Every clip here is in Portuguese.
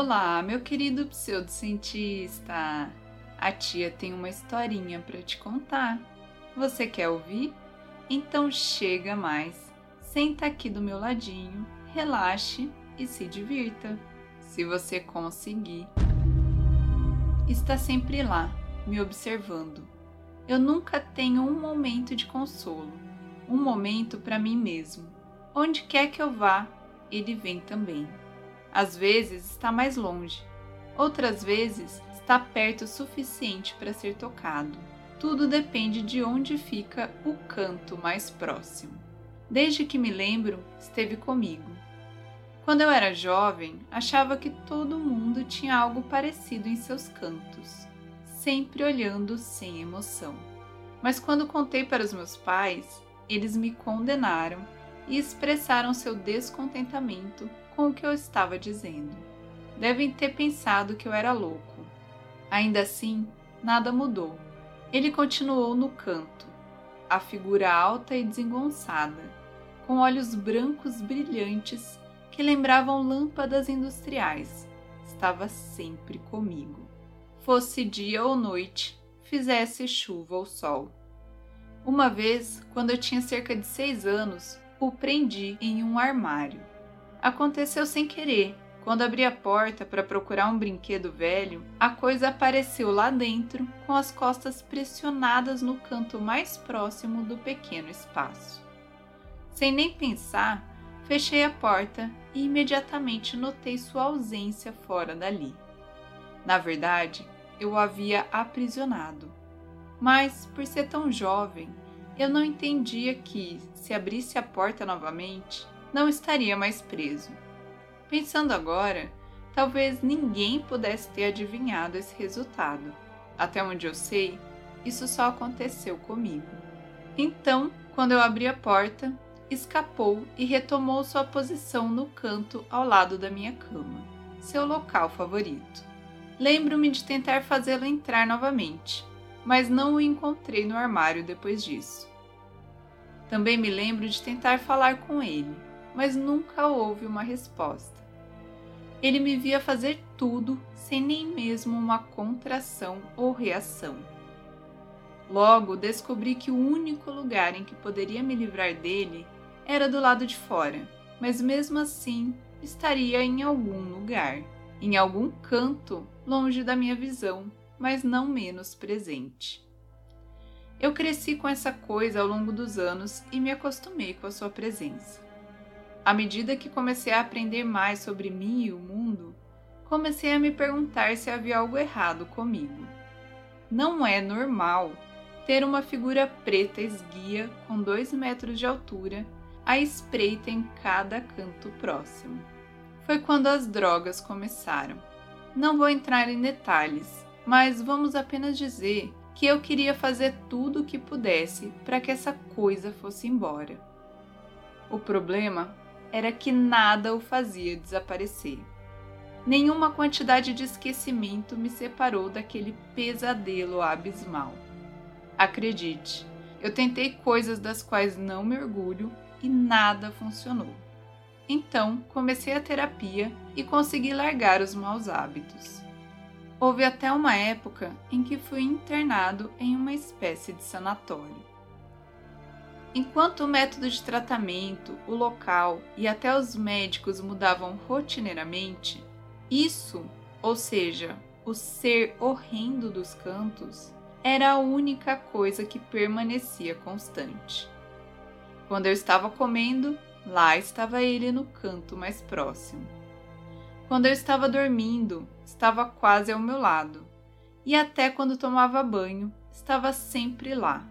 Olá, meu querido pseudocientista! A tia tem uma historinha para te contar. Você quer ouvir? Então chega mais, senta aqui do meu ladinho, relaxe e se divirta, se você conseguir. Está sempre lá, me observando. Eu nunca tenho um momento de consolo, um momento para mim mesmo. Onde quer que eu vá, ele vem também. Às vezes está mais longe, outras vezes está perto o suficiente para ser tocado. Tudo depende de onde fica o canto mais próximo. Desde que me lembro, esteve comigo. Quando eu era jovem, achava que todo mundo tinha algo parecido em seus cantos, sempre olhando sem emoção. Mas quando contei para os meus pais, eles me condenaram e expressaram seu descontentamento com o que eu estava dizendo. Devem ter pensado que eu era louco. Ainda assim, nada mudou. Ele continuou no canto, a figura alta e desengonçada, com olhos brancos brilhantes que lembravam lâmpadas industriais. Estava sempre comigo. Fosse dia ou noite, fizesse chuva ou sol. Uma vez, quando eu tinha cerca de seis anos, o prendi em um armário. Aconteceu sem querer. Quando abri a porta para procurar um brinquedo velho, a coisa apareceu lá dentro, com as costas pressionadas no canto mais próximo do pequeno espaço. Sem nem pensar, fechei a porta e imediatamente notei sua ausência fora dali. Na verdade, eu o havia aprisionado. Mas, por ser tão jovem, eu não entendia que, se abrisse a porta novamente, não estaria mais preso. Pensando agora, talvez ninguém pudesse ter adivinhado esse resultado. Até onde eu sei, isso só aconteceu comigo. Então, quando eu abri a porta, escapou e retomou sua posição no canto ao lado da minha cama, seu local favorito. Lembro-me de tentar fazê-lo entrar novamente, mas não o encontrei no armário depois disso. Também me lembro de tentar falar com ele, mas nunca houve uma resposta. Ele me via fazer tudo sem nem mesmo uma contração ou reação. Logo descobri que o único lugar em que poderia me livrar dele era do lado de fora, mas mesmo assim estaria em algum lugar, em algum canto longe da minha visão, mas não menos presente. Eu cresci com essa coisa ao longo dos anos e me acostumei com a sua presença. À medida que comecei a aprender mais sobre mim e o mundo, comecei a me perguntar se havia algo errado comigo. Não é normal ter uma figura preta esguia com dois metros de altura à espreita em cada canto próximo. Foi quando as drogas começaram. Não vou entrar em detalhes, mas vamos apenas dizer que eu queria fazer tudo o que pudesse para que essa coisa fosse embora. O problema era que nada o fazia desaparecer. Nenhuma quantidade de esquecimento me separou daquele pesadelo abismal. Acredite, eu tentei coisas das quais não me orgulho e nada funcionou. Então, comecei a terapia e consegui largar os maus hábitos. Houve até uma época em que fui internado em uma espécie de sanatório. Enquanto o método de tratamento, o local e até os médicos mudavam rotineiramente, isso, ou seja, o ser horrendo dos cantos, era a única coisa que permanecia constante. Quando eu estava comendo, lá estava ele no canto mais próximo. Quando eu estava dormindo, estava quase ao meu lado. E até quando tomava banho, estava sempre lá,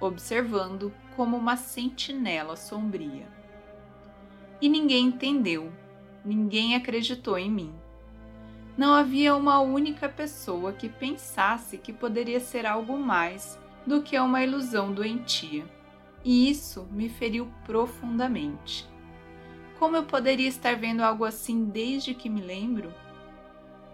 observando como uma sentinela sombria. E ninguém entendeu, ninguém acreditou em mim. Não havia uma única pessoa que pensasse que poderia ser algo mais do que uma ilusão doentia, e isso me feriu profundamente. Como eu poderia estar vendo algo assim desde que me lembro?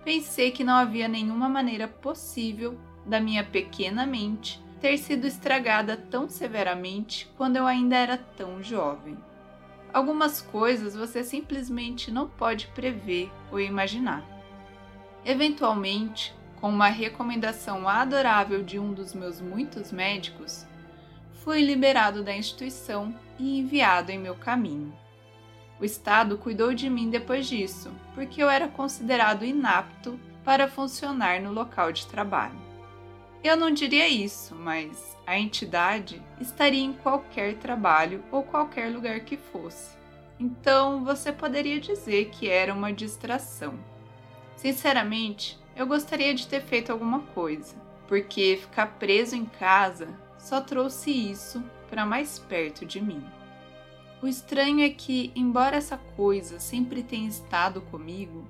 Pensei que não havia nenhuma maneira possível da minha pequena mente ter sido estragada tão severamente quando eu ainda era tão jovem. Algumas coisas você simplesmente não pode prever ou imaginar. Eventualmente, com uma recomendação adorável de um dos meus muitos médicos, fui liberado da instituição e enviado em meu caminho. O Estado cuidou de mim depois disso, porque eu era considerado inapto para funcionar no local de trabalho. Eu não diria isso, mas a entidade estaria em qualquer trabalho ou qualquer lugar que fosse. Então você poderia dizer que era uma distração. Sinceramente, eu gostaria de ter feito alguma coisa, porque ficar preso em casa só trouxe isso para mais perto de mim. O estranho é que, embora essa coisa sempre tenha estado comigo,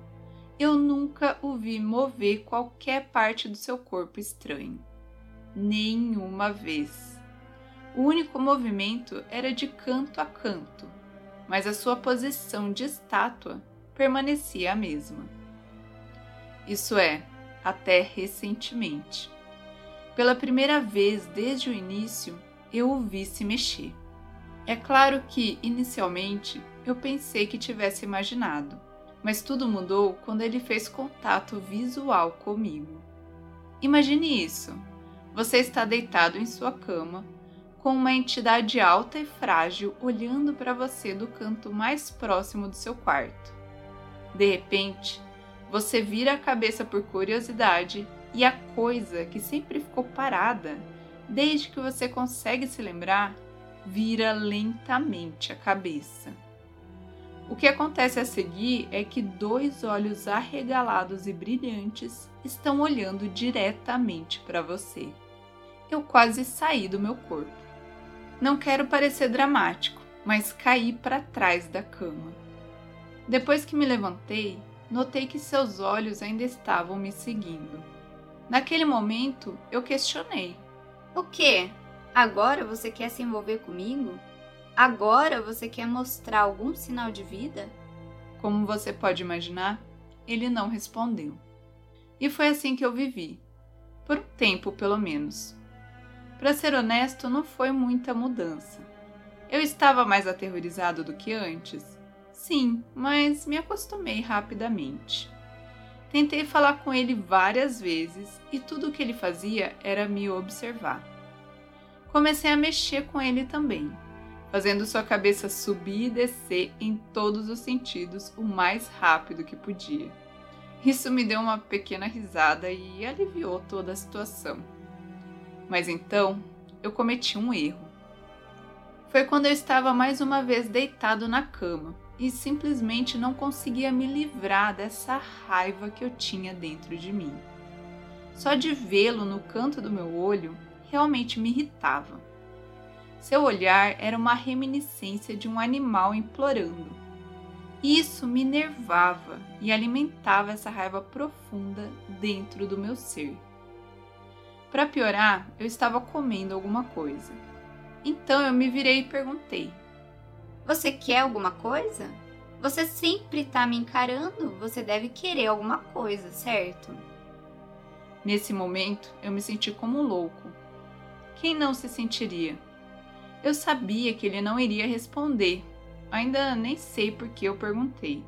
eu nunca o vi mover qualquer parte do seu corpo estranho. Nenhuma vez. O único movimento era de canto a canto, mas a sua posição de estátua permanecia a mesma. Isso é, até recentemente. Pela primeira vez desde o início, eu o vi se mexer. É claro que, inicialmente, eu pensei que tivesse imaginado, mas tudo mudou quando ele fez contato visual comigo. Imagine isso: você está deitado em sua cama, com uma entidade alta e frágil olhando para você do canto mais próximo do seu quarto. De repente, você vira a cabeça por curiosidade e a coisa que sempre ficou parada, desde que você consegue se lembrar, vira lentamente a cabeça. O que acontece a seguir é que dois olhos arregalados e brilhantes estão olhando diretamente para você. Eu quase saí do meu corpo. Não quero parecer dramático, mas caí para trás da cama. Depois que me levantei, notei que seus olhos ainda estavam me seguindo. Naquele momento, eu questionei: O que? Agora você quer se envolver comigo? Agora você quer mostrar algum sinal de vida? Como você pode imaginar, ele não respondeu. E foi assim que eu vivi. Por um tempo, pelo menos. Para ser honesto, não foi muita mudança. Eu estava mais aterrorizado do que antes. Sim, mas me acostumei rapidamente. Tentei falar com ele várias vezes e tudo o que ele fazia era me observar comecei a mexer com ele também, fazendo sua cabeça subir e descer em todos os sentidos o mais rápido que podia. Isso me deu uma pequena risada e aliviou toda a situação. Mas então eu cometi um erro. Foi quando eu estava mais uma vez deitado na cama e simplesmente não conseguia me livrar dessa raiva que eu tinha dentro de mim. Só de vê-lo no canto do meu olho realmente me irritava. Seu olhar era uma reminiscência de um animal implorando. Isso me nervava e alimentava essa raiva profunda dentro do meu ser. Para piorar, eu estava comendo alguma coisa. Então eu me virei e perguntei: Você quer alguma coisa? Você sempre está me encarando, você deve querer alguma coisa, certo? Nesse momento, eu me senti como um louco quem não se sentiria? Eu sabia que ele não iria responder, ainda nem sei por que eu perguntei.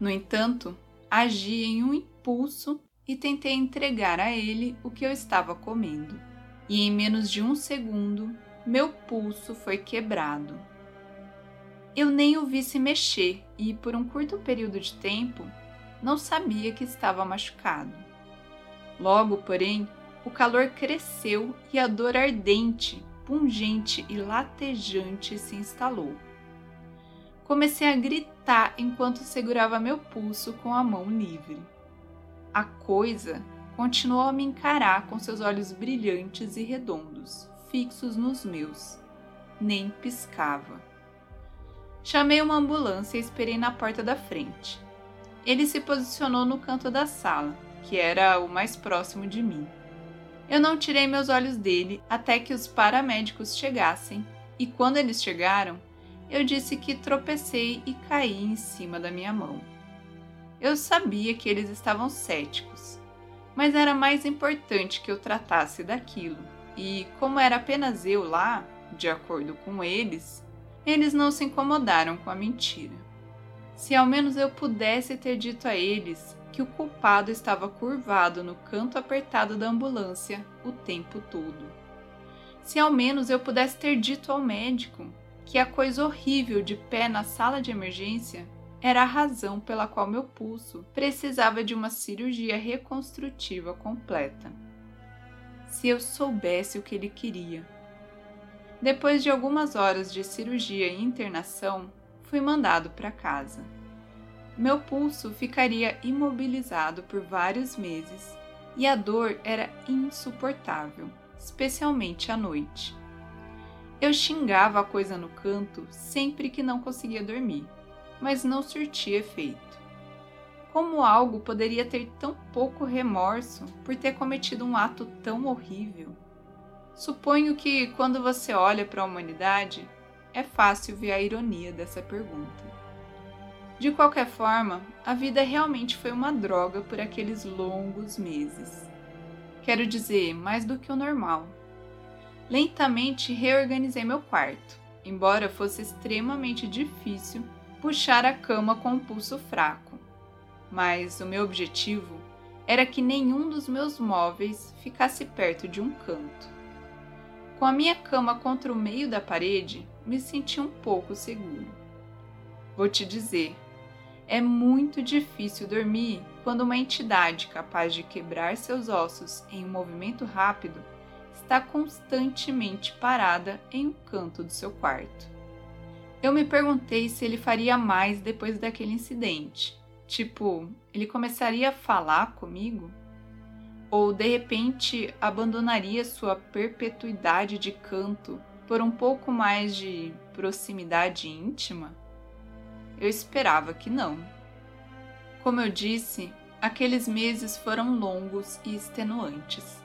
No entanto, agi em um impulso e tentei entregar a ele o que eu estava comendo. E em menos de um segundo, meu pulso foi quebrado. Eu nem o vi se mexer e, por um curto período de tempo, não sabia que estava machucado. Logo, porém, o calor cresceu e a dor ardente, pungente e latejante se instalou. Comecei a gritar enquanto segurava meu pulso com a mão livre. A coisa continuou a me encarar com seus olhos brilhantes e redondos, fixos nos meus. Nem piscava. Chamei uma ambulância e esperei na porta da frente. Ele se posicionou no canto da sala, que era o mais próximo de mim. Eu não tirei meus olhos dele até que os paramédicos chegassem, e quando eles chegaram, eu disse que tropecei e caí em cima da minha mão. Eu sabia que eles estavam céticos, mas era mais importante que eu tratasse daquilo, e como era apenas eu lá, de acordo com eles, eles não se incomodaram com a mentira. Se ao menos eu pudesse ter dito a eles que o culpado estava curvado no canto apertado da ambulância o tempo todo. Se ao menos eu pudesse ter dito ao médico que a coisa horrível de pé na sala de emergência era a razão pela qual meu pulso precisava de uma cirurgia reconstrutiva completa. Se eu soubesse o que ele queria. Depois de algumas horas de cirurgia e internação, fui mandado para casa. Meu pulso ficaria imobilizado por vários meses e a dor era insuportável, especialmente à noite. Eu xingava a coisa no canto sempre que não conseguia dormir mas não surtia efeito. Como algo poderia ter tão pouco remorso por ter cometido um ato tão horrível? Suponho que, quando você olha para a humanidade, é fácil ver a ironia dessa pergunta. De qualquer forma, a vida realmente foi uma droga por aqueles longos meses. Quero dizer, mais do que o normal. Lentamente reorganizei meu quarto, embora fosse extremamente difícil puxar a cama com um pulso fraco. Mas o meu objetivo era que nenhum dos meus móveis ficasse perto de um canto. Com a minha cama contra o meio da parede, me senti um pouco seguro. Vou te dizer, é muito difícil dormir quando uma entidade capaz de quebrar seus ossos em um movimento rápido está constantemente parada em um canto do seu quarto. Eu me perguntei se ele faria mais depois daquele incidente. Tipo, ele começaria a falar comigo? Ou de repente abandonaria sua perpetuidade de canto por um pouco mais de proximidade íntima? Eu esperava que não. Como eu disse, aqueles meses foram longos e extenuantes.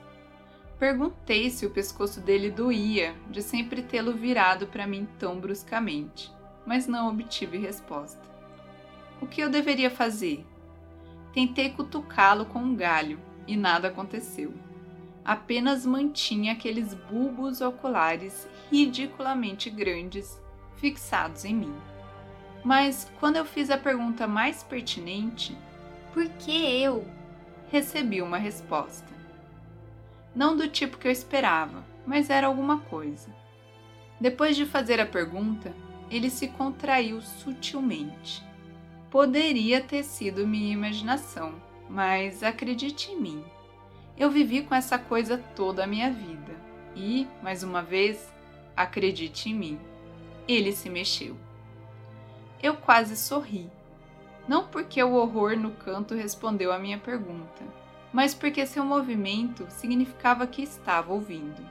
Perguntei se o pescoço dele doía de sempre tê-lo virado para mim tão bruscamente, mas não obtive resposta. O que eu deveria fazer? Tentei cutucá-lo com um galho e nada aconteceu. Apenas mantinha aqueles bulbos oculares ridiculamente grandes fixados em mim. Mas quando eu fiz a pergunta mais pertinente, por que eu? Recebi uma resposta. Não do tipo que eu esperava, mas era alguma coisa. Depois de fazer a pergunta, ele se contraiu sutilmente. Poderia ter sido minha imaginação, mas acredite em mim. Eu vivi com essa coisa toda a minha vida e, mais uma vez, acredite em mim. Ele se mexeu. Eu quase sorri. Não porque o horror no canto respondeu à minha pergunta, mas porque seu movimento significava que estava ouvindo.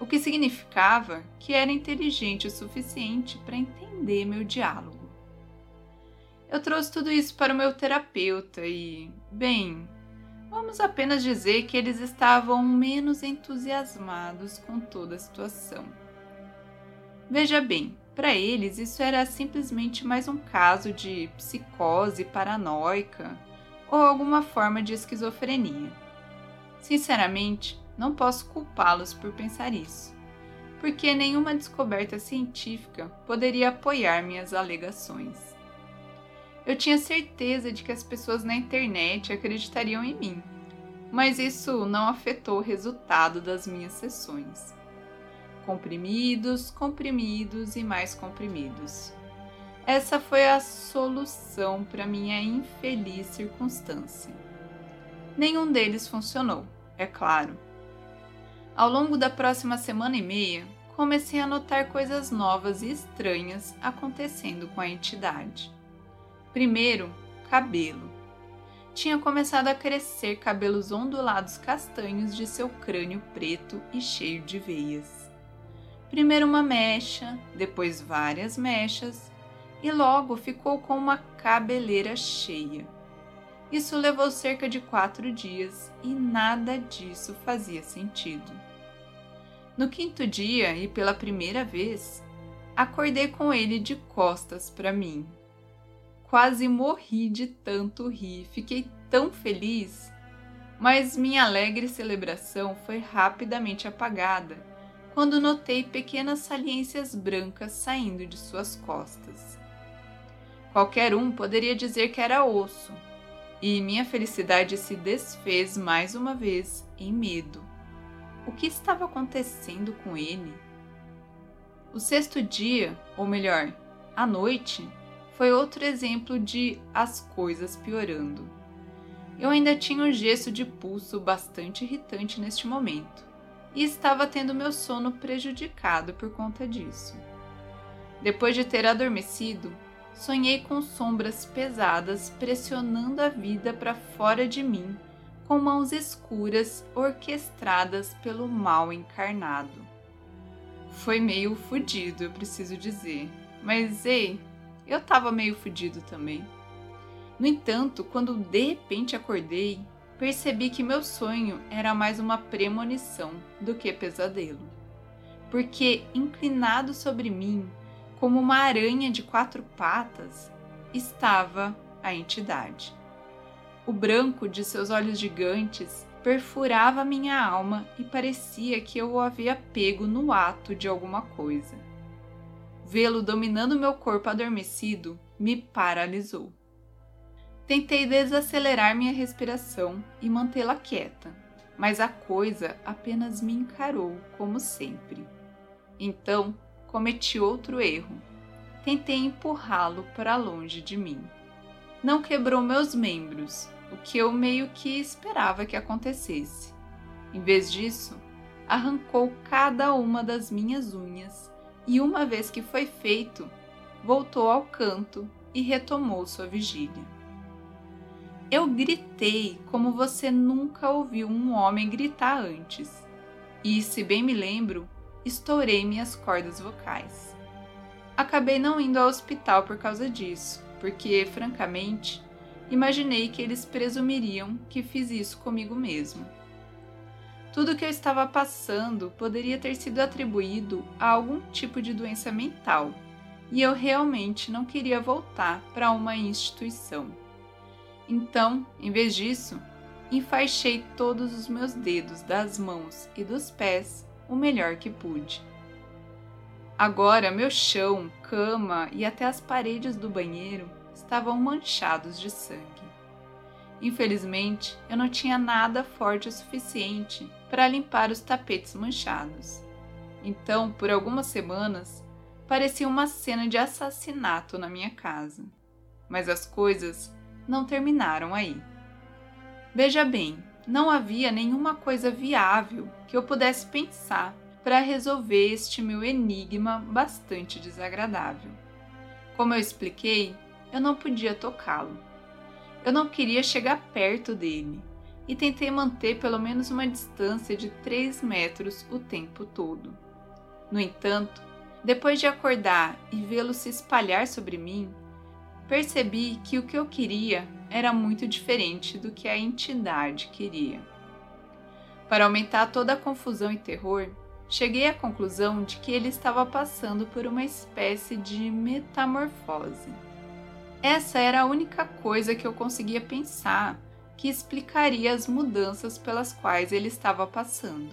O que significava que era inteligente o suficiente para entender meu diálogo. Eu trouxe tudo isso para o meu terapeuta e, bem, vamos apenas dizer que eles estavam menos entusiasmados com toda a situação. Veja bem, para eles isso era simplesmente mais um caso de psicose paranoica ou alguma forma de esquizofrenia. Sinceramente, não posso culpá-los por pensar isso, porque nenhuma descoberta científica poderia apoiar minhas alegações. Eu tinha certeza de que as pessoas na internet acreditariam em mim, mas isso não afetou o resultado das minhas sessões. Comprimidos, comprimidos e mais comprimidos. Essa foi a solução para minha infeliz circunstância. Nenhum deles funcionou, é claro. Ao longo da próxima semana e meia, comecei a notar coisas novas e estranhas acontecendo com a entidade. Primeiro, cabelo. Tinha começado a crescer cabelos ondulados castanhos de seu crânio preto e cheio de veias. Primeiro uma mecha, depois várias mechas e logo ficou com uma cabeleira cheia. Isso levou cerca de quatro dias e nada disso fazia sentido. No quinto dia, e pela primeira vez, acordei com ele de costas para mim. Quase morri de tanto rir, fiquei tão feliz, mas minha alegre celebração foi rapidamente apagada quando notei pequenas saliências brancas saindo de suas costas. Qualquer um poderia dizer que era osso, e minha felicidade se desfez mais uma vez em medo. O que estava acontecendo com ele? O sexto dia, ou melhor, a noite, foi outro exemplo de as coisas piorando. Eu ainda tinha um gesso de pulso bastante irritante neste momento e estava tendo meu sono prejudicado por conta disso. Depois de ter adormecido, sonhei com sombras pesadas pressionando a vida para fora de mim com mãos escuras orquestradas pelo mal encarnado. Foi meio fudido, eu preciso dizer. Mas ei, eu tava meio fudido também. No entanto, quando de repente acordei, percebi que meu sonho era mais uma premonição do que pesadelo. Porque inclinado sobre mim, como uma aranha de quatro patas, estava a entidade. O branco de seus olhos gigantes perfurava minha alma e parecia que eu o havia pego no ato de alguma coisa. Vê-lo dominando meu corpo adormecido me paralisou. Tentei desacelerar minha respiração e mantê-la quieta, mas a coisa apenas me encarou como sempre. Então cometi outro erro. Tentei empurrá-lo para longe de mim. Não quebrou meus membros, o que eu meio que esperava que acontecesse. Em vez disso, arrancou cada uma das minhas unhas e, uma vez que foi feito, voltou ao canto e retomou sua vigília. Eu gritei como você nunca ouviu um homem gritar antes, e, se bem me lembro, estourei minhas cordas vocais. Acabei não indo ao hospital por causa disso, porque, francamente, imaginei que eles presumiriam que fiz isso comigo mesmo. Tudo que eu estava passando poderia ter sido atribuído a algum tipo de doença mental, e eu realmente não queria voltar para uma instituição. Então, em vez disso, enfaixei todos os meus dedos das mãos e dos pés o melhor que pude. Agora, meu chão, cama e até as paredes do banheiro estavam manchados de sangue. Infelizmente, eu não tinha nada forte o suficiente para limpar os tapetes manchados. Então, por algumas semanas, parecia uma cena de assassinato na minha casa. Mas as coisas não terminaram aí. Veja bem, não havia nenhuma coisa viável que eu pudesse pensar para resolver este meu enigma bastante desagradável. Como eu expliquei, eu não podia tocá-lo. Eu não queria chegar perto dele e tentei manter pelo menos uma distância de 3 metros o tempo todo. No entanto, depois de acordar e vê-lo se espalhar sobre mim, percebi que o que eu queria era muito diferente do que a entidade queria. Para aumentar toda a confusão e terror, cheguei à conclusão de que ele estava passando por uma espécie de metamorfose. Essa era a única coisa que eu conseguia pensar que explicaria as mudanças pelas quais ele estava passando: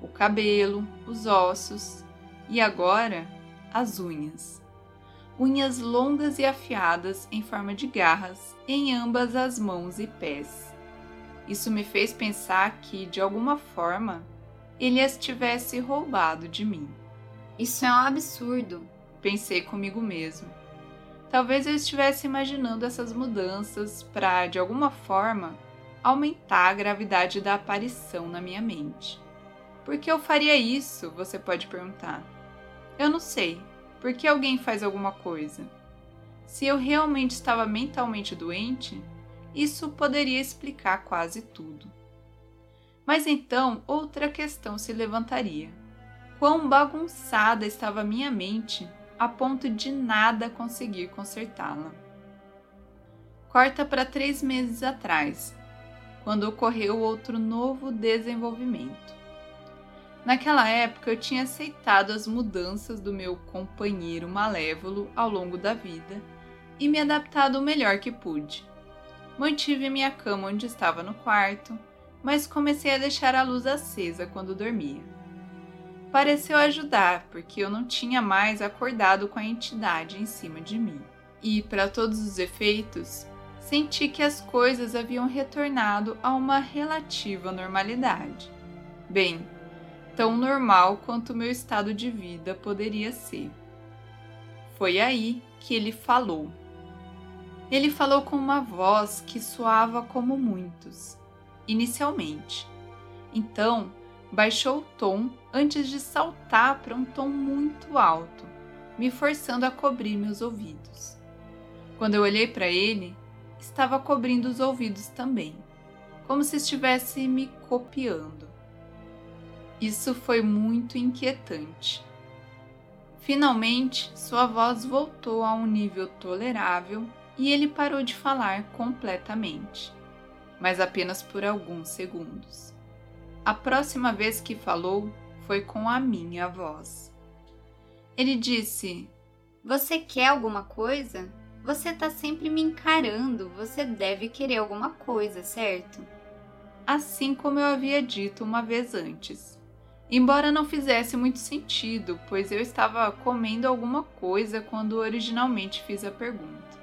o cabelo, os ossos e agora as unhas. Unhas longas e afiadas em forma de garras em ambas as mãos e pés. Isso me fez pensar que, de alguma forma, ele as tivesse roubado de mim. Isso é um absurdo, pensei comigo mesmo. Talvez eu estivesse imaginando essas mudanças para, de alguma forma, aumentar a gravidade da aparição na minha mente. Por que eu faria isso? Você pode perguntar. Eu não sei. Por que alguém faz alguma coisa? Se eu realmente estava mentalmente doente, isso poderia explicar quase tudo. Mas então outra questão se levantaria: quão bagunçada estava minha mente a ponto de nada conseguir consertá-la. Corta para três meses atrás, quando ocorreu outro novo desenvolvimento. Naquela época eu tinha aceitado as mudanças do meu companheiro malévolo ao longo da vida e me adaptado o melhor que pude. Mantive minha cama onde estava no quarto, mas comecei a deixar a luz acesa quando dormia pareceu ajudar, porque eu não tinha mais acordado com a entidade em cima de mim. E, para todos os efeitos, senti que as coisas haviam retornado a uma relativa normalidade. Bem, tão normal quanto meu estado de vida poderia ser. Foi aí que ele falou. Ele falou com uma voz que soava como muitos, inicialmente. Então, baixou o tom antes de saltar para um tom muito alto, me forçando a cobrir meus ouvidos. Quando eu olhei para ele, estava cobrindo os ouvidos também, como se estivesse me copiando. Isso foi muito inquietante. Finalmente, sua voz voltou a um nível tolerável e ele parou de falar completamente, mas apenas por alguns segundos. A próxima vez que falou foi com a minha voz. Ele disse: Você quer alguma coisa? Você tá sempre me encarando, você deve querer alguma coisa, certo? Assim como eu havia dito uma vez antes. Embora não fizesse muito sentido, pois eu estava comendo alguma coisa quando originalmente fiz a pergunta.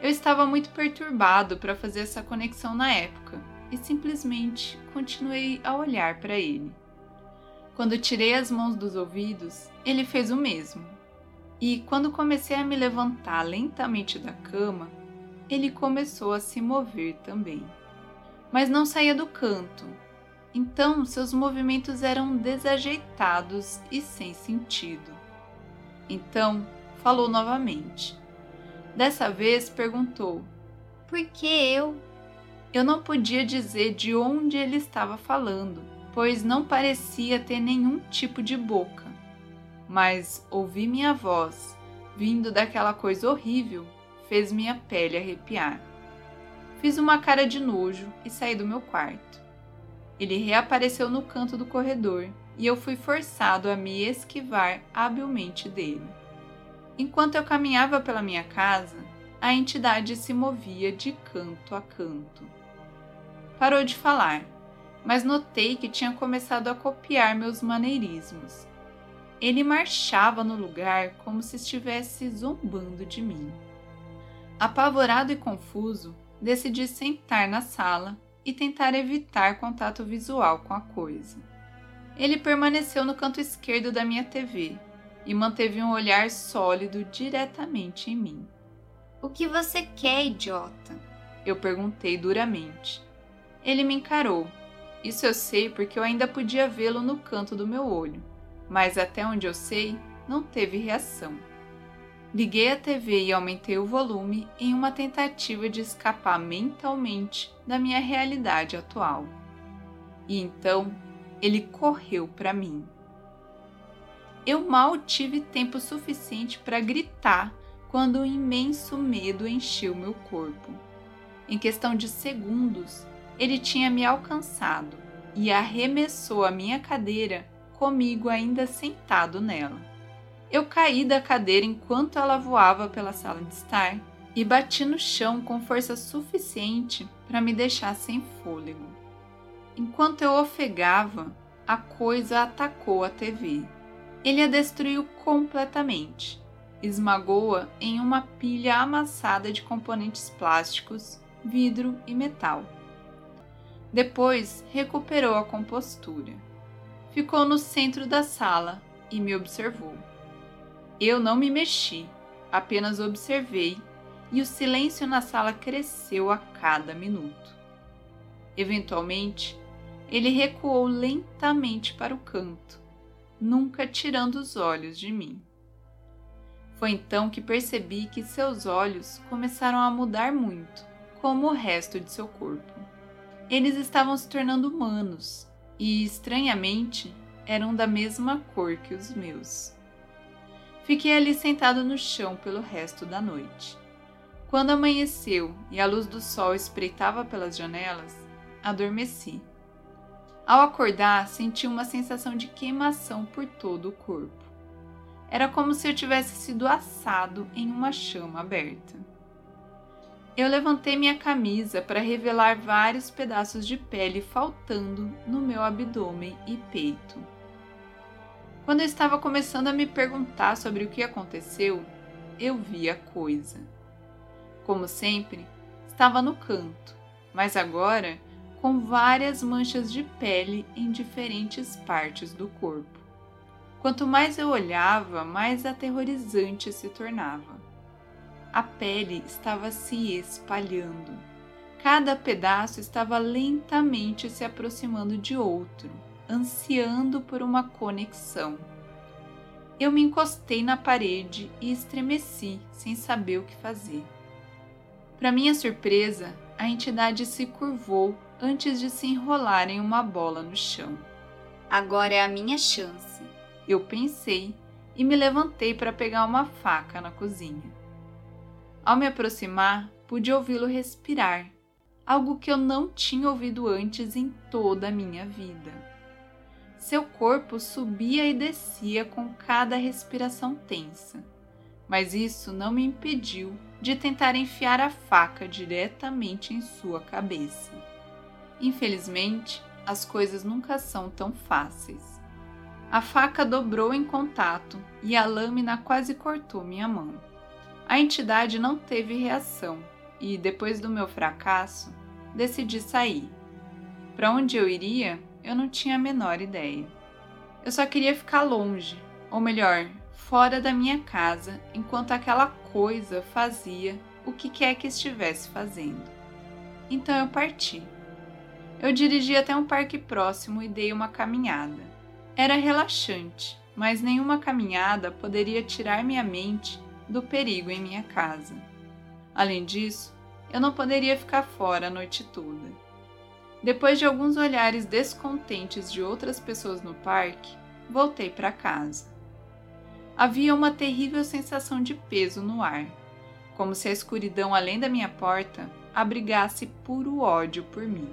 Eu estava muito perturbado para fazer essa conexão na época e simplesmente continuei a olhar para ele. Quando tirei as mãos dos ouvidos, ele fez o mesmo e quando comecei a me levantar lentamente da cama, ele começou a se mover também. Mas não saía do canto. Então seus movimentos eram desajeitados e sem sentido. Então falou novamente. Dessa vez perguntou: Por que eu? Eu não podia dizer de onde ele estava falando, pois não parecia ter nenhum tipo de boca mas ouvir minha voz vindo daquela coisa horrível fez minha pele arrepiar. Fiz uma cara de nojo e saí do meu quarto. Ele reapareceu no canto do corredor e eu fui forçado a me esquivar habilmente dele. Enquanto eu caminhava pela minha casa, a entidade se movia de canto a canto. Parou de falar, mas notei que tinha começado a copiar meus maneirismos ele marchava no lugar como se estivesse zombando de mim. Apavorado e confuso, decidi sentar na sala e tentar evitar contato visual com a coisa. Ele permaneceu no canto esquerdo da minha TV e manteve um olhar sólido diretamente em mim. O que você quer, idiota? Eu perguntei duramente. Ele me encarou. Isso eu sei porque eu ainda podia vê-lo no canto do meu olho mas até onde eu sei, não teve reação. Liguei a TV e aumentei o volume em uma tentativa de escapar mentalmente da minha realidade atual. E então ele correu para mim. Eu mal tive tempo suficiente para gritar quando um imenso medo encheu meu corpo. Em questão de segundos, ele tinha me alcançado e arremessou a minha cadeira comigo ainda sentado nela. Eu caí da cadeira enquanto ela voava pela sala de estar e bati no chão com força suficiente para me deixar sem fôlego. Enquanto eu ofegava, a coisa atacou a TV. Ele a destruiu completamente. Esmagou-a em uma pilha amassada de componentes plásticos, vidro e metal. Depois recuperou a compostura ficou no centro da sala e me observou. Eu não me mexi, apenas observei e o silêncio na sala cresceu a cada minuto. Eventualmente, ele recuou lentamente para o canto, nunca tirando os olhos de mim. Foi então que percebi que seus olhos começaram a mudar muito, como o resto de seu corpo. Eles estavam se tornando humanos e, estranhamente, eram da mesma cor que os meus. Fiquei ali sentado no chão pelo resto da noite. Quando amanheceu e a luz do sol espreitava pelas janelas, adormeci. Ao acordar, senti uma sensação de queimação por todo o corpo. Era como se eu tivesse sido assado em uma chama aberta. Eu levantei minha camisa para revelar vários pedaços de pele faltando no meu abdômen e peito. Quando eu estava começando a me perguntar sobre o que aconteceu, eu vi a coisa. Como sempre, estava no canto, mas agora com várias manchas de pele em diferentes partes do corpo. Quanto mais eu olhava, mais aterrorizante se tornava. A pele estava se espalhando. Cada pedaço estava lentamente se aproximando de outro, ansiando por uma conexão. Eu me encostei na parede e estremeci, sem saber o que fazer. Para minha surpresa, a entidade se curvou antes de se enrolar em uma bola no chão. Agora é a minha chance. Eu pensei e me levantei para pegar uma faca na cozinha. Ao me aproximar, pude ouvi-lo respirar, algo que eu não tinha ouvido antes em toda a minha vida. Seu corpo subia e descia com cada respiração tensa, mas isso não me impediu de tentar enfiar a faca diretamente em sua cabeça. Infelizmente, as coisas nunca são tão fáceis. A faca dobrou em contato e a lâmina quase cortou minha mão. A entidade não teve reação e, depois do meu fracasso, decidi sair. Para onde eu iria, eu não tinha a menor ideia. Eu só queria ficar longe, ou melhor, fora da minha casa, enquanto aquela coisa fazia o que quer que estivesse fazendo. Então eu parti. Eu dirigi até um parque próximo e dei uma caminhada. Era relaxante, mas nenhuma caminhada poderia tirar minha mente do perigo em minha casa. Além disso, eu não poderia ficar fora a noite toda. Depois de alguns olhares descontentes de outras pessoas no parque, voltei para casa. Havia uma terrível sensação de peso no ar, como se a escuridão além da minha porta abrigasse puro ódio por mim.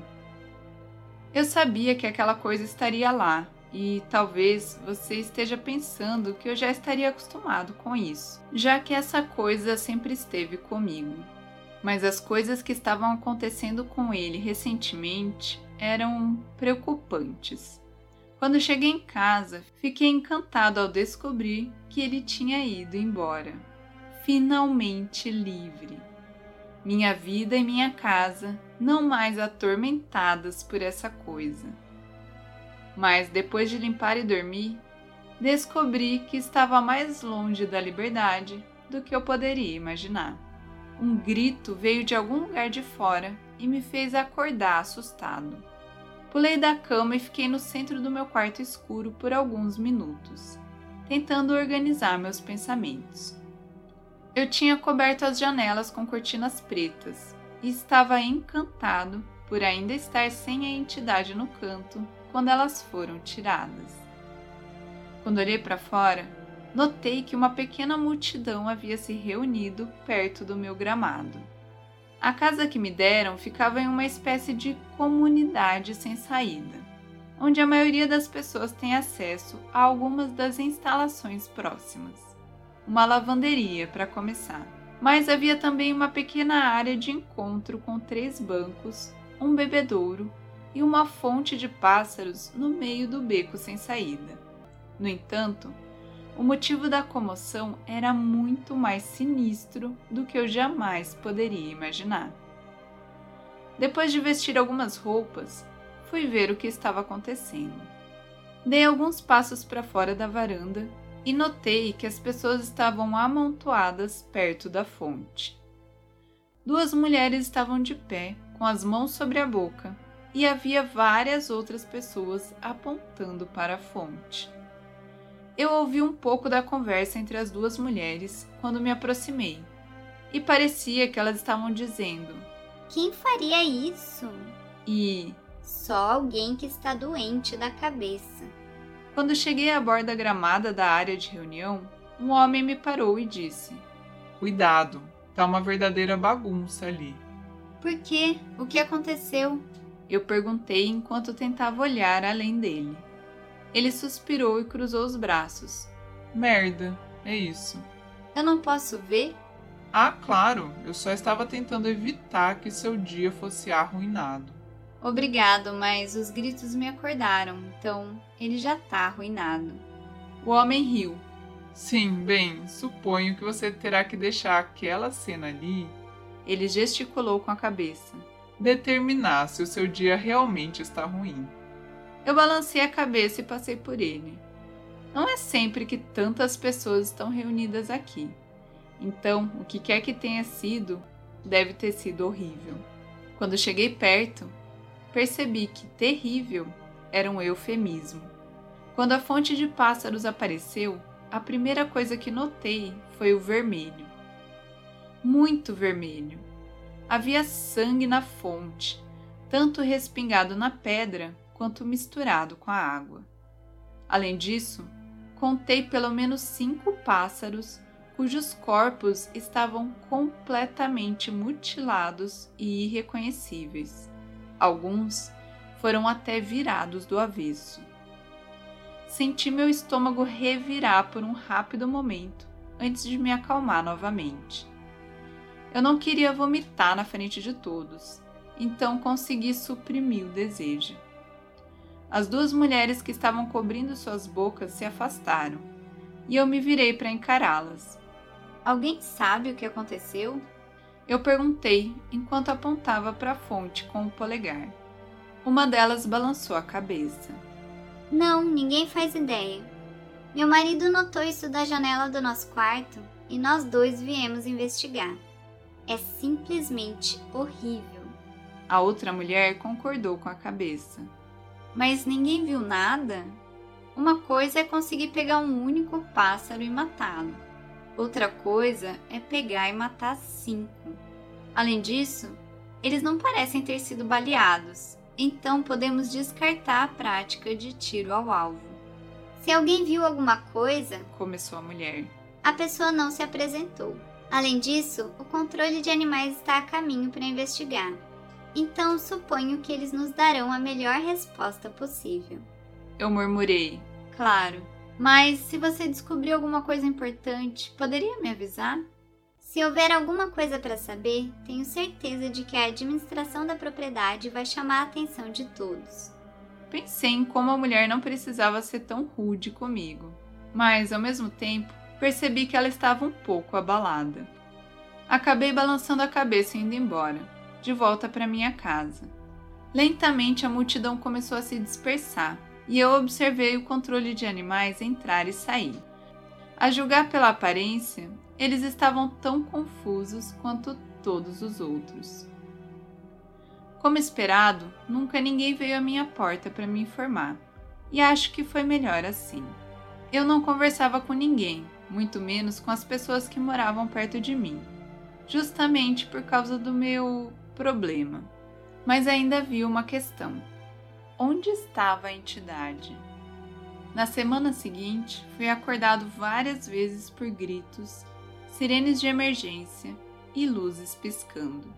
Eu sabia que aquela coisa estaria lá, e talvez você esteja pensando que eu já estaria acostumado com isso, já que essa coisa sempre esteve comigo. Mas as coisas que estavam acontecendo com ele recentemente eram preocupantes. Quando cheguei em casa, fiquei encantado ao descobrir que ele tinha ido embora. Finalmente livre. Minha vida e minha casa não mais atormentadas por essa coisa mas depois de limpar e dormir, descobri que estava mais longe da liberdade do que eu poderia imaginar. Um grito veio de algum lugar de fora e me fez acordar assustado. Pulei da cama e fiquei no centro do meu quarto escuro por alguns minutos, tentando organizar meus pensamentos. Eu tinha coberto as janelas com cortinas pretas e estava encantado por ainda estar sem a entidade no canto quando elas foram tiradas. Quando olhei para fora, notei que uma pequena multidão havia se reunido perto do meu gramado. A casa que me deram ficava em uma espécie de comunidade sem saída, onde a maioria das pessoas tem acesso a algumas das instalações próximas. Uma lavanderia, para começar, mas havia também uma pequena área de encontro com três bancos, um bebedouro e uma fonte de pássaros no meio do beco sem saída. No entanto, o motivo da comoção era muito mais sinistro do que eu jamais poderia imaginar. Depois de vestir algumas roupas, fui ver o que estava acontecendo. Dei alguns passos para fora da varanda e notei que as pessoas estavam amontoadas perto da fonte. Duas mulheres estavam de pé, com as mãos sobre a boca, e havia várias outras pessoas apontando para a fonte. Eu ouvi um pouco da conversa entre as duas mulheres quando me aproximei, e parecia que elas estavam dizendo: Quem faria isso? E só alguém que está doente da cabeça. Quando cheguei à borda gramada da área de reunião, um homem me parou e disse: Cuidado, tá uma verdadeira bagunça ali. Por quê? O que aconteceu? Eu perguntei enquanto tentava olhar além dele. Ele suspirou e cruzou os braços. Merda, é isso. Eu não posso ver? Ah, claro, eu só estava tentando evitar que seu dia fosse arruinado. Obrigado, mas os gritos me acordaram, então ele já tá arruinado. O homem riu. Sim, bem, suponho que você terá que deixar aquela cena ali Ele gesticulou com a cabeça. Determinar se o seu dia realmente está ruim. Eu balancei a cabeça e passei por ele. Não é sempre que tantas pessoas estão reunidas aqui. Então, o que quer que tenha sido, deve ter sido horrível. Quando cheguei perto, percebi que terrível era um eufemismo. Quando a fonte de pássaros apareceu, a primeira coisa que notei foi o vermelho. Muito vermelho. Havia sangue na fonte, tanto respingado na pedra quanto misturado com a água. Além disso, contei pelo menos cinco pássaros cujos corpos estavam completamente mutilados e irreconhecíveis. Alguns foram até virados do avesso. Senti meu estômago revirar por um rápido momento antes de me acalmar novamente. Eu não queria vomitar na frente de todos, então consegui suprimir o desejo. As duas mulheres que estavam cobrindo suas bocas se afastaram e eu me virei para encará-las. Alguém sabe o que aconteceu? Eu perguntei enquanto apontava para a fonte com o polegar. Uma delas balançou a cabeça. Não, ninguém faz ideia. Meu marido notou isso da janela do nosso quarto e nós dois viemos investigar. É simplesmente horrível. A outra mulher concordou com a cabeça. Mas ninguém viu nada? Uma coisa é conseguir pegar um único pássaro e matá-lo. Outra coisa é pegar e matar cinco. Além disso, eles não parecem ter sido baleados, então podemos descartar a prática de tiro ao alvo. Se alguém viu alguma coisa, começou a mulher, a pessoa não se apresentou. Além disso, o controle de animais está a caminho para investigar. Então suponho que eles nos darão a melhor resposta possível. Eu murmurei. Claro, mas se você descobrir alguma coisa importante, poderia me avisar? Se houver alguma coisa para saber, tenho certeza de que a administração da propriedade vai chamar a atenção de todos. Pensei em como a mulher não precisava ser tão rude comigo, mas ao mesmo tempo percebi que ela estava um pouco abalada. Acabei balançando a cabeça e indo embora, de volta para minha casa. Lentamente a multidão começou a se dispersar e eu observei o controle de animais entrar e sair. A julgar pela aparência, eles estavam tão confusos quanto todos os outros. Como esperado, nunca ninguém veio à minha porta para me informar, e acho que foi melhor assim. Eu não conversava com ninguém, muito menos com as pessoas que moravam perto de mim, justamente por causa do meu problema. Mas ainda havia uma questão onde estava a entidade. Na semana seguinte, fui acordado várias vezes por gritos, sirenes de emergência e luzes piscando.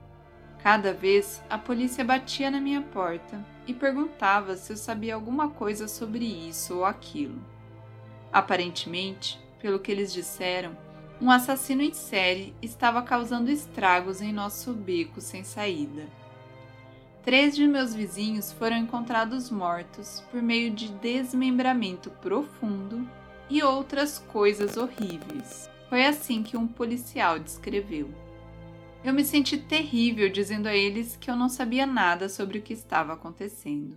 Cada vez a polícia batia na minha porta e perguntava se eu sabia alguma coisa sobre isso ou aquilo. Aparentemente, pelo que eles disseram, um assassino em série estava causando estragos em nosso beco sem saída. Três de meus vizinhos foram encontrados mortos por meio de desmembramento profundo e outras coisas horríveis. Foi assim que um policial descreveu. Eu me senti terrível dizendo a eles que eu não sabia nada sobre o que estava acontecendo.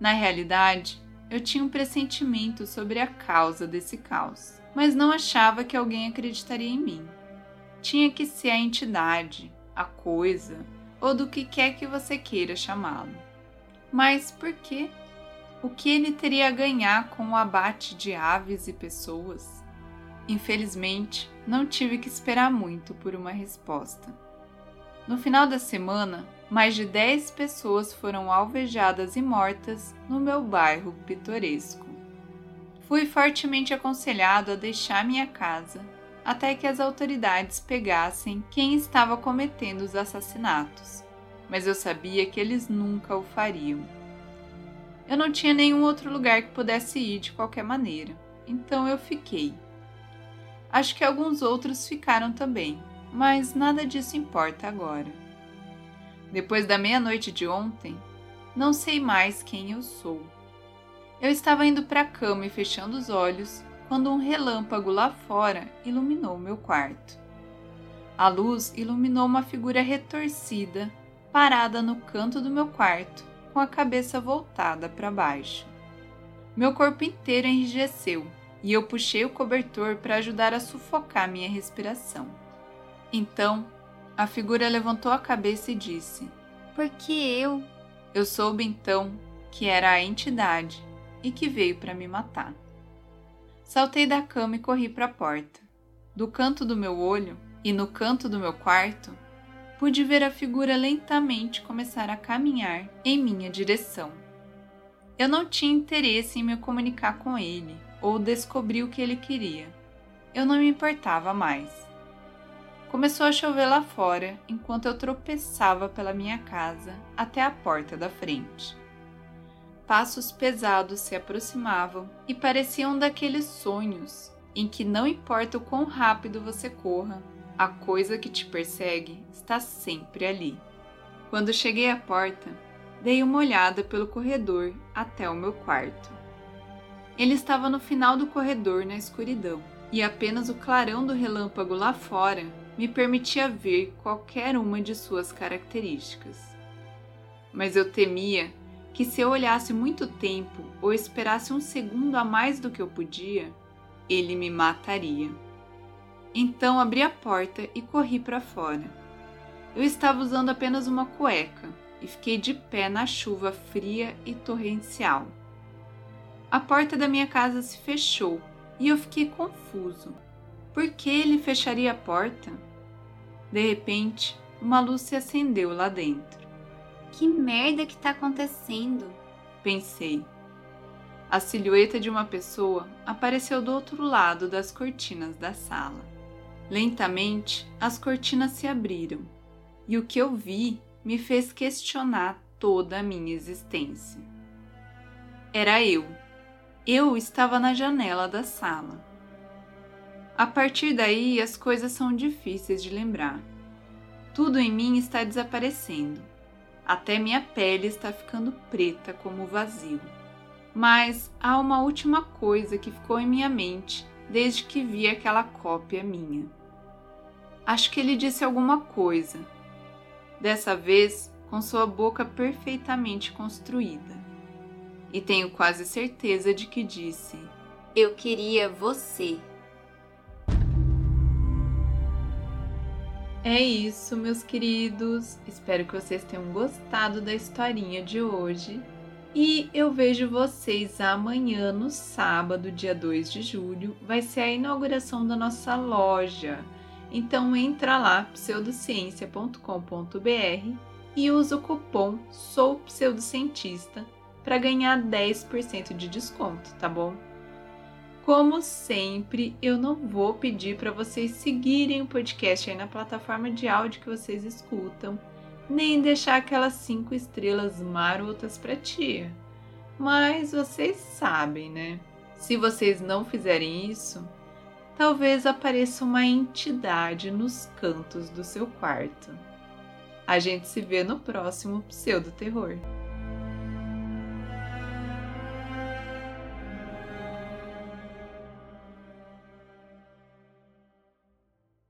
Na realidade, eu tinha um pressentimento sobre a causa desse caos, mas não achava que alguém acreditaria em mim. Tinha que ser a entidade, a coisa, ou do que quer que você queira chamá-lo. Mas por quê? O que ele teria a ganhar com o abate de aves e pessoas? Infelizmente, não tive que esperar muito por uma resposta. No final da semana, mais de 10 pessoas foram alvejadas e mortas no meu bairro pitoresco. Fui fortemente aconselhado a deixar minha casa até que as autoridades pegassem quem estava cometendo os assassinatos, mas eu sabia que eles nunca o fariam. Eu não tinha nenhum outro lugar que pudesse ir de qualquer maneira, então eu fiquei. Acho que alguns outros ficaram também, mas nada disso importa agora. Depois da meia-noite de ontem, não sei mais quem eu sou. Eu estava indo para a cama e fechando os olhos quando um relâmpago lá fora iluminou meu quarto. A luz iluminou uma figura retorcida, parada no canto do meu quarto, com a cabeça voltada para baixo. Meu corpo inteiro enrijeceu e eu puxei o cobertor para ajudar a sufocar minha respiração. Então, a figura levantou a cabeça e disse: Por que eu? Eu soube então que era a entidade e que veio para me matar. Saltei da cama e corri para a porta. Do canto do meu olho e no canto do meu quarto, pude ver a figura lentamente começar a caminhar em minha direção. Eu não tinha interesse em me comunicar com ele ou descobrir o que ele queria. Eu não me importava mais. Começou a chover lá fora enquanto eu tropeçava pela minha casa até a porta da frente. Passos pesados se aproximavam e pareciam daqueles sonhos em que não importa o quão rápido você corra, a coisa que te persegue está sempre ali. Quando cheguei à porta, dei uma olhada pelo corredor até o meu quarto. Ele estava no final do corredor na escuridão, e apenas o clarão do relâmpago lá fora me permitia ver qualquer uma de suas características. Mas eu temia que se eu olhasse muito tempo ou esperasse um segundo a mais do que eu podia, ele me mataria. Então abri a porta e corri para fora. Eu estava usando apenas uma cueca e fiquei de pé na chuva fria e torrencial. A porta da minha casa se fechou e eu fiquei confuso. Por que ele fecharia a porta? De repente, uma luz se acendeu lá dentro. Que merda que tá acontecendo? Pensei. A silhueta de uma pessoa apareceu do outro lado das cortinas da sala. Lentamente, as cortinas se abriram e o que eu vi me fez questionar toda a minha existência. Era eu. Eu estava na janela da sala. A partir daí, as coisas são difíceis de lembrar. Tudo em mim está desaparecendo. Até minha pele está ficando preta como o vazio. Mas há uma última coisa que ficou em minha mente desde que vi aquela cópia minha. Acho que ele disse alguma coisa, dessa vez com sua boca perfeitamente construída. E tenho quase certeza de que disse: Eu queria você. É isso, meus queridos. Espero que vocês tenham gostado da historinha de hoje. E eu vejo vocês amanhã, no sábado, dia 2 de julho. Vai ser a inauguração da nossa loja. Então entra lá, pseudociência.com.br e usa o cupom Sou Pseudocientista para ganhar 10% de desconto, tá bom? Como sempre, eu não vou pedir para vocês seguirem o podcast aí na plataforma de áudio que vocês escutam, nem deixar aquelas cinco estrelas marotas para tia. Mas vocês sabem, né? Se vocês não fizerem isso, talvez apareça uma entidade nos cantos do seu quarto. A gente se vê no próximo Pseudo Terror.